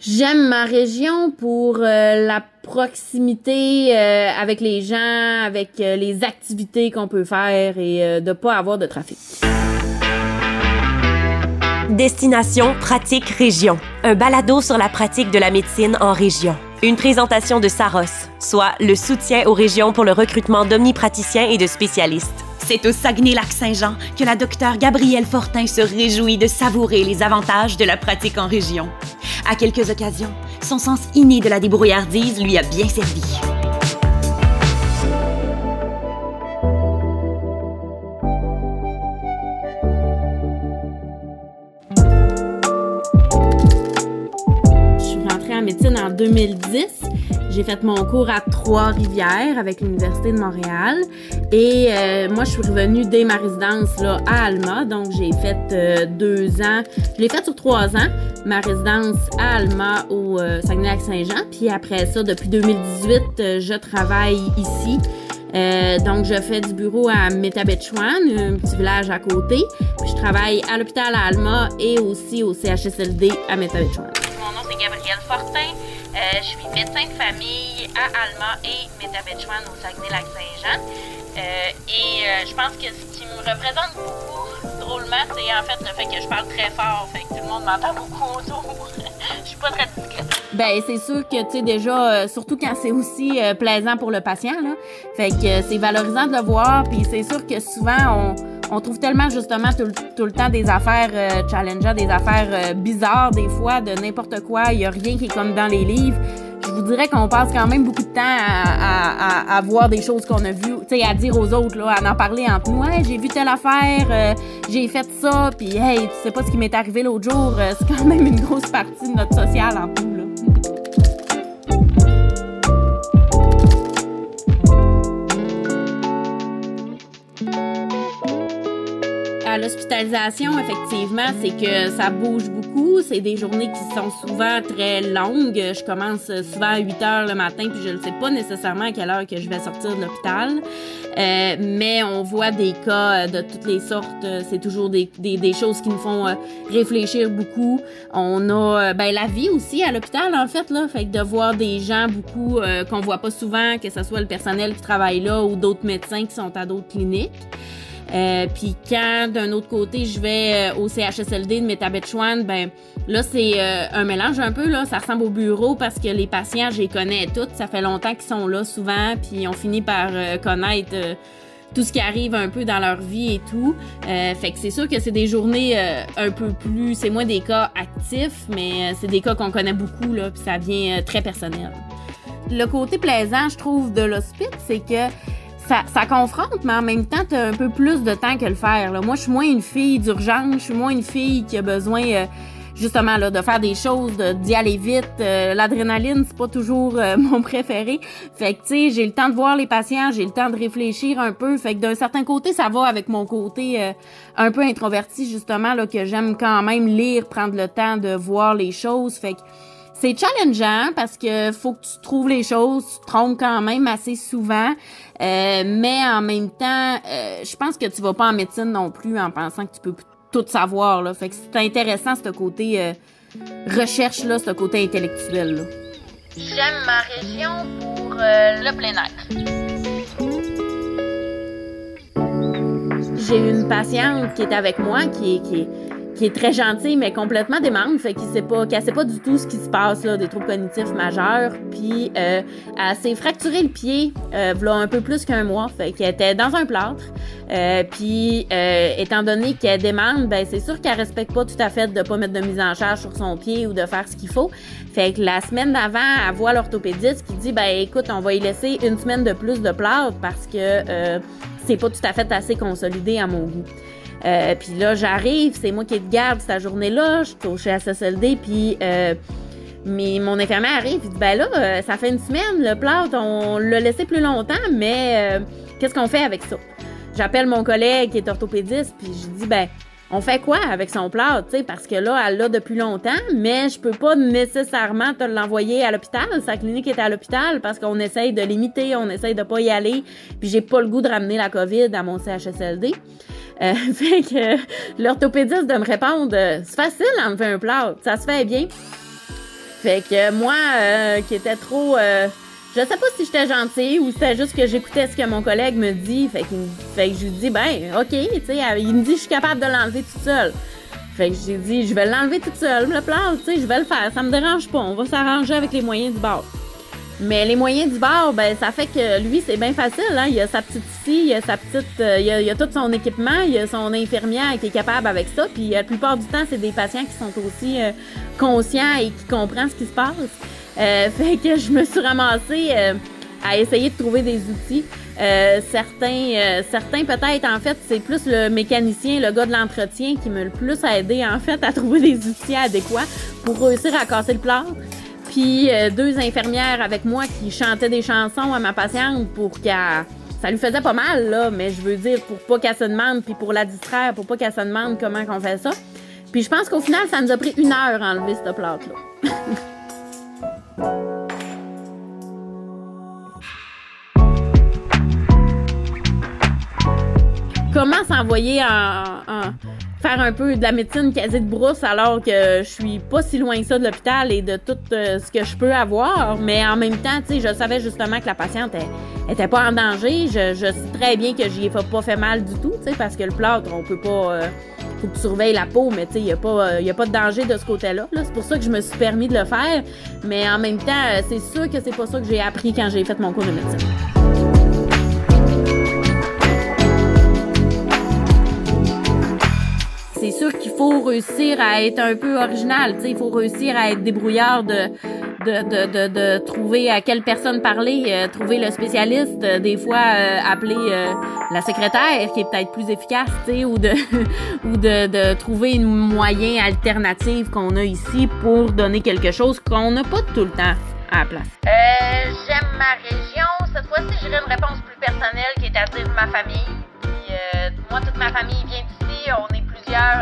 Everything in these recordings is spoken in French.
J'aime ma région pour euh, la proximité euh, avec les gens, avec euh, les activités qu'on peut faire et de pas avoir de trafic. Destination Pratique Région, un balado sur la pratique de la médecine en région. Une présentation de Saros, soit le soutien aux régions pour le recrutement d'omnipraticiens et de spécialistes. C'est au Saguenay-Lac-Saint-Jean que la docteure Gabrielle Fortin se réjouit de savourer les avantages de la pratique en région. À quelques occasions, son sens inné de la débrouillardise lui a bien servi. Je suis rentrée en médecine en 2010. J'ai fait mon cours à Trois-Rivières avec l'Université de Montréal. Et euh, moi, je suis revenue dès ma résidence là, à Alma. Donc, j'ai fait euh, deux ans. Je l'ai fait sur trois ans, ma résidence à Alma au euh, Saguenay-Lac-Saint-Jean. Puis après ça, depuis 2018, je travaille ici. donc, je fais du bureau à Métabetchouan, un petit village à côté. Puis, je travaille à l'hôpital à Alma et aussi au CHSLD à Métabetchouan. Mon nom, c'est Gabrielle Fortin. Je suis médecin de famille à Alma et Métabetchouan au Saguenay-Lac-Saint-Jean. Euh, et euh, je pense que ce qui me représente beaucoup, drôlement, c'est en fait le fait que je parle très fort. Fait que tout le monde m'entend beaucoup autour. je suis pas très discrète. Ben, c'est sûr que, tu sais, déjà, euh, surtout quand c'est aussi plaisant pour le patient, là. Fait que c'est valorisant de le voir. Puis c'est sûr que souvent, on, on trouve tellement, justement, tout, tout le temps des affaires challengeantes, des affaires bizarres, des fois, de n'importe quoi. Il y a rien qui est comme dans les livres je vous dirais qu'on passe quand même beaucoup de temps à, voir des choses qu'on a vues, tu sais, à dire aux autres, là, à en parler entre nous. Hey, j'ai vu telle affaire, euh, j'ai fait ça, puis hey, tu sais pas ce qui m'est arrivé l'autre jour. Euh, c'est quand même une grosse partie de notre social en tout, là. l'hospitalisation, effectivement, c'est que ça bouge beaucoup. C'est des journées qui sont souvent très longues. Je commence souvent à 8 heures le matin, puis je ne sais pas nécessairement à quelle heure que je vais sortir de l'hôpital. Euh, mais on voit des cas de toutes les sortes. C'est toujours des, des, choses qui nous font euh, réfléchir beaucoup. On a euh, ben, la vie aussi à l'hôpital, en fait, là. Fait que de voir des gens beaucoup qu'on voit pas souvent, que ce soit le personnel qui travaille là ou d'autres médecins qui sont à d'autres cliniques. Euh, puis quand d'un autre côté je vais euh, au CHSLD de Métabetchouan, ben là c'est euh, un mélange un peu là, ça ressemble au bureau parce que les patients, je les connais toutes, ça fait longtemps qu'ils sont là souvent, puis on finit par connaître tout ce qui arrive un peu dans leur vie et tout. fait que c'est sûr que c'est des journées un peu plus, c'est moins des cas actifs, mais c'est des cas qu'on connaît beaucoup là, puis ça vient très personnel. Le côté plaisant, je trouve, de l'hospice, c'est que ça, confronte, mais en même temps, tu as un peu plus de temps que le faire. Là. Moi, je suis moins une fille d'urgence, je suis moins une fille qui a besoin euh, justement là, de faire des choses, d'y aller vite. Euh, l'adrénaline, c'est pas toujours euh, mon préféré. Fait que tu sais, j'ai le temps de voir les patients, j'ai le temps de réfléchir un peu. Fait que d'un certain côté, ça va avec mon côté un peu introverti, justement, là, que j'aime quand même lire, prendre le temps de voir les choses. Fait que c'est challengeant parce que faut que tu trouves les choses, tu te trompes quand même assez souvent. Euh, mais en même temps, euh, je pense que tu vas pas en médecine non plus en pensant que tu peux tout savoir. Là. Fait que c'est intéressant ce côté euh, recherche, là, ce côté intellectuel. Là. J'aime ma région pour le plein air. J'ai une patiente qui est avec moi qui est, qui est qui est très gentille, mais complètement démente, fait qu'il sait pas, qu'elle sait pas du tout ce qui se passe, là, des troubles cognitifs majeurs. Puis, euh, elle s'est fracturé le pied, euh, un peu plus qu'un mois, fait qu'elle était dans un plâtre. Euh, puis, euh, étant donné qu'elle démente, ben, c'est sûr qu'elle respecte pas tout à fait de pas mettre de mise en charge sur son pied ou de faire ce qu'il faut. Fait que la semaine d'avant, elle voit l'orthopédiste qui dit, ben, écoute, on va y laisser une semaine de plus de plâtre parce que, euh, c'est pas tout à fait assez consolidé à mon goût. Euh, puis là, j'arrive, c'est moi qui te garde cette journée-là, je suis au SSLD, puis euh, mon infirmière arrive, il dit ben là, euh, ça fait une semaine, le plâtre, on l'a laissé plus longtemps, mais euh, qu'est-ce qu'on fait avec ça? J'appelle mon collègue qui est orthopédiste, puis je dis ben on fait quoi avec son plâtre, tu sais, parce que là, elle l'a depuis longtemps, mais je peux pas nécessairement te l'envoyer à l'hôpital. Sa clinique est à l'hôpital parce qu'on essaye de limiter, on essaye de pas y aller, puis j'ai pas le goût de ramener la COVID à mon CHSLD. Euh, fait que l'orthopédiste de me répondre, c'est facile d'enlever un plâtre, ça se fait bien. Fait que moi, euh, qui était trop. Euh, je sais pas si j'étais gentille ou c'était juste que j'écoutais ce que mon collègue me dit. Fait que, fait que je lui dis, ben, OK, tu sais, il me dit, je suis capable de l'enlever toute seule. Fait que j'ai dit, je vais l'enlever toute seule, le plan, tu sais, je vais le faire, ça me dérange pas, on va s'arranger avec les moyens du bord. Mais les moyens du bord, ben, ça fait que lui, c'est bien facile. Hein? Il a sa petite scie, il a sa petite. Euh, il, a, tout son équipement, il a son infirmière qui est capable avec ça. Puis la plupart du temps, c'est des patients qui sont aussi euh, conscients et qui comprennent ce qui se passe. Euh, fait que je me suis ramassée à essayer de trouver des outils. certains, certains peut-être, en fait, c'est plus le mécanicien, le gars de l'entretien qui me le plus aidé, en fait, à trouver des outils adéquats pour réussir à casser le plâtre puis euh, deux infirmières avec moi qui chantaient des chansons à ma patiente pour qu'elle ça lui faisait pas mal là, mais je veux dire pour pas qu'elle se demande puis pour la distraire, pour pas qu'elle se demande comment qu'on fait ça. Puis je pense qu'au final ça nous a pris une heure à enlever cette plate Comment s'envoyer en faire un peu de la médecine quasi de brousse alors que je suis pas si loin que ça de l'hôpital et de tout euh, ce que je peux avoir. Mais en même temps, tu sais, je savais justement que la patiente était pas en danger. Je, sais très bien que j'y ai pas fait mal du tout, tu sais, parce que le plâtre, on peut pas. Euh, faut que tu surveilles la peau, mais tu sais, il n'y a, pas, euh, a pas de danger de ce côté-là. c'est pour ça que je me suis permis de le faire. Mais en même temps, c'est sûr que c'est pas ça que j'ai appris quand j'ai fait mon cours de médecine. Sûr qu'il faut réussir à être un peu original. Il faut réussir à être débrouillard de, de, de, de, trouver à quelle personne parler, euh, trouver le spécialiste, euh, des fois euh, appeler la secrétaire qui est peut-être plus efficace, ou de ou de, de trouver une moyen alternative qu'on a ici pour donner quelque chose qu'on n'a pas tout le temps à la place. J'aime ma région. Cette fois-ci, j'aurais une réponse plus personnelle qui est à dire ma famille. Puis, moi, toute ma famille vient d'ici. On est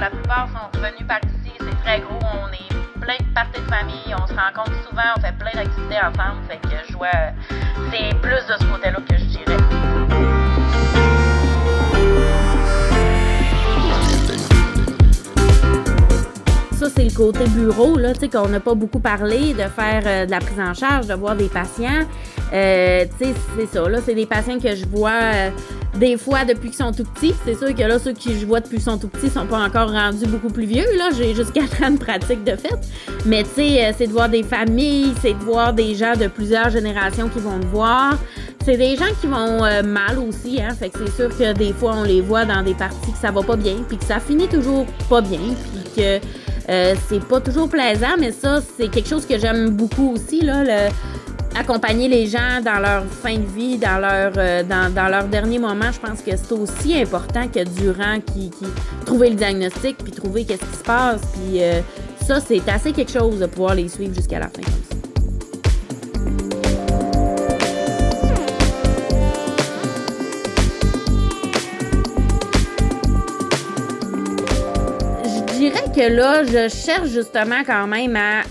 la plupart sont revenus par ici. C'est très gros. On est plein de parties de famille. On se rencontre souvent. On fait plein d'activités ensemble. Fait que je vois. C'est plus de ce côté-là que je c'est le côté bureau, là, tu sais, qu'on n'a pas beaucoup parlé, de faire euh, de la prise en charge, de voir des patients. Euh, tu sais, c'est ça, là, c'est des patients que je vois euh, des fois depuis qu'ils sont tout petits. C'est sûr que là, ceux que je vois depuis qu'ils sont tout petits sont pas encore rendus beaucoup plus vieux. Là, j'ai juste 4 ans de pratique de fait. Mais tu sais, c'est de voir des familles, c'est de voir des gens de plusieurs générations qui vont te voir. C'est des gens qui vont mal aussi, hein. Fait que c'est sûr que des fois, on les voit dans des parties que ça va pas bien, puis que ça finit toujours pas bien, puis que euh, c'est pas toujours plaisant, mais ça, c'est quelque chose que j'aime beaucoup aussi, là. Le, accompagner les gens dans leur fin de vie, dans leur, euh, dans, dans leur dernier moment, je pense que c'est aussi important que durant qui, trouver le diagnostic puis trouver qu'est-ce qui se passe. Puis euh, ça, c'est assez quelque chose de pouvoir les suivre jusqu'à la fin. Je dirais là, je cherche justement quand même à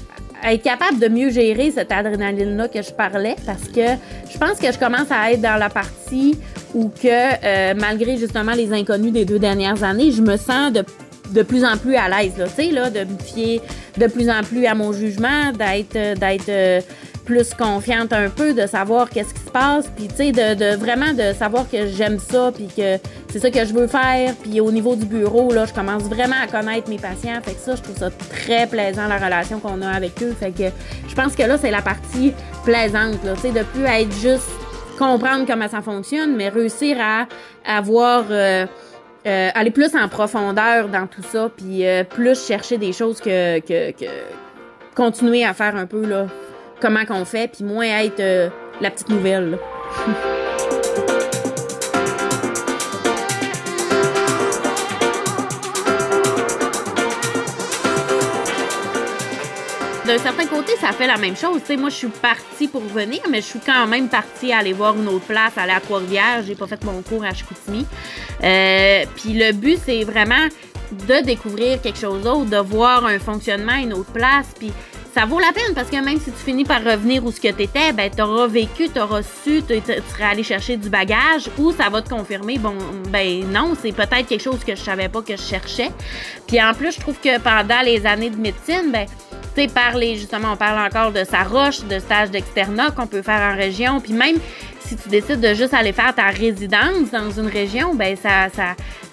être capable de mieux gérer cette adrénaline-là que je parlais parce que je pense que je commence à être dans la partie où que, euh, malgré justement les inconnus des deux dernières années, je me sens de, de plus en plus à l'aise, tu sais, là, de me fier de plus en plus à mon jugement, d'être, d'être euh, plus confiante un peu, de savoir qu'est-ce qui se passe, puis tu sais, de, de, vraiment de savoir que j'aime ça, puis que c'est ça que je veux faire. Puis au niveau du bureau, là, je commence vraiment à connaître mes patients. Fait que ça, je trouve ça très plaisant, la relation qu'on a avec eux. Fait que je pense que là, c'est la partie plaisante, là, tu sais, de plus être juste comprendre comment ça fonctionne, mais réussir à avoir... Euh, euh, aller plus en profondeur dans tout ça, puis euh, plus chercher des choses que, que, que, continuer à faire un peu là, comment qu'on fait, puis moins être euh, la petite nouvelle. D'un certain côté, ça fait la même chose. moi, je suis partie pour venir, mais je suis quand même partie aller voir une autre place, aller à Trois-Rivières. J'ai pas fait mon cours à Chicoutimi. Euh, Puis le but, c'est vraiment de découvrir quelque chose d'autre, de voir un fonctionnement à une autre place. Puis ça vaut la peine parce que même si tu finis par revenir où ce que tu étais, ben, tu auras vécu, tu auras su, tu serais allé chercher du bagage ou ça va te confirmer, bon, ben non, c'est peut-être quelque chose que je savais pas que je cherchais. Puis en plus, je trouve que pendant les années de médecine, ben, tu sais, parler, justement, on parle encore de sa roche, de stage d'externat qu'on peut faire en région, puis même si tu décides de juste aller faire ta résidence dans une région, ben ça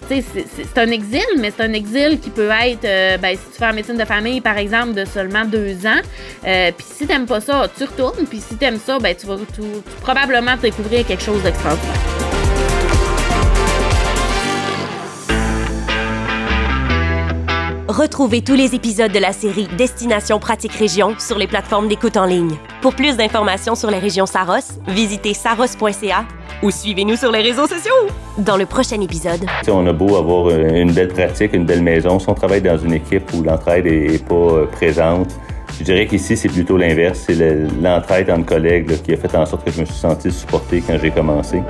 c'est un exil, mais c'est un exil qui peut être, euh, ben, si tu fais en médecine de famille, par exemple, de seulement deux ans. Euh, puis si t'aimes pas ça, tu retournes. Puis si t'aimes ça, ben, tu vas probablement découvrir quelque chose d'extraordinaire. Retrouvez tous les épisodes de la série Destination Pratique Région sur les plateformes d'écoute en ligne. Pour plus d'informations sur les régions Saros, visitez saros.ca ou suivez-nous sur les réseaux sociaux. Dans le prochain épisode. on a beau avoir une belle pratique, une belle maison, si on travaille dans une équipe où l'entraide n'est pas euh, présente, je dirais qu'ici, c'est plutôt l'inverse. C'est l'entraide entre collègues qui a fait en sorte que je me suis senti supporté quand j'ai commencé.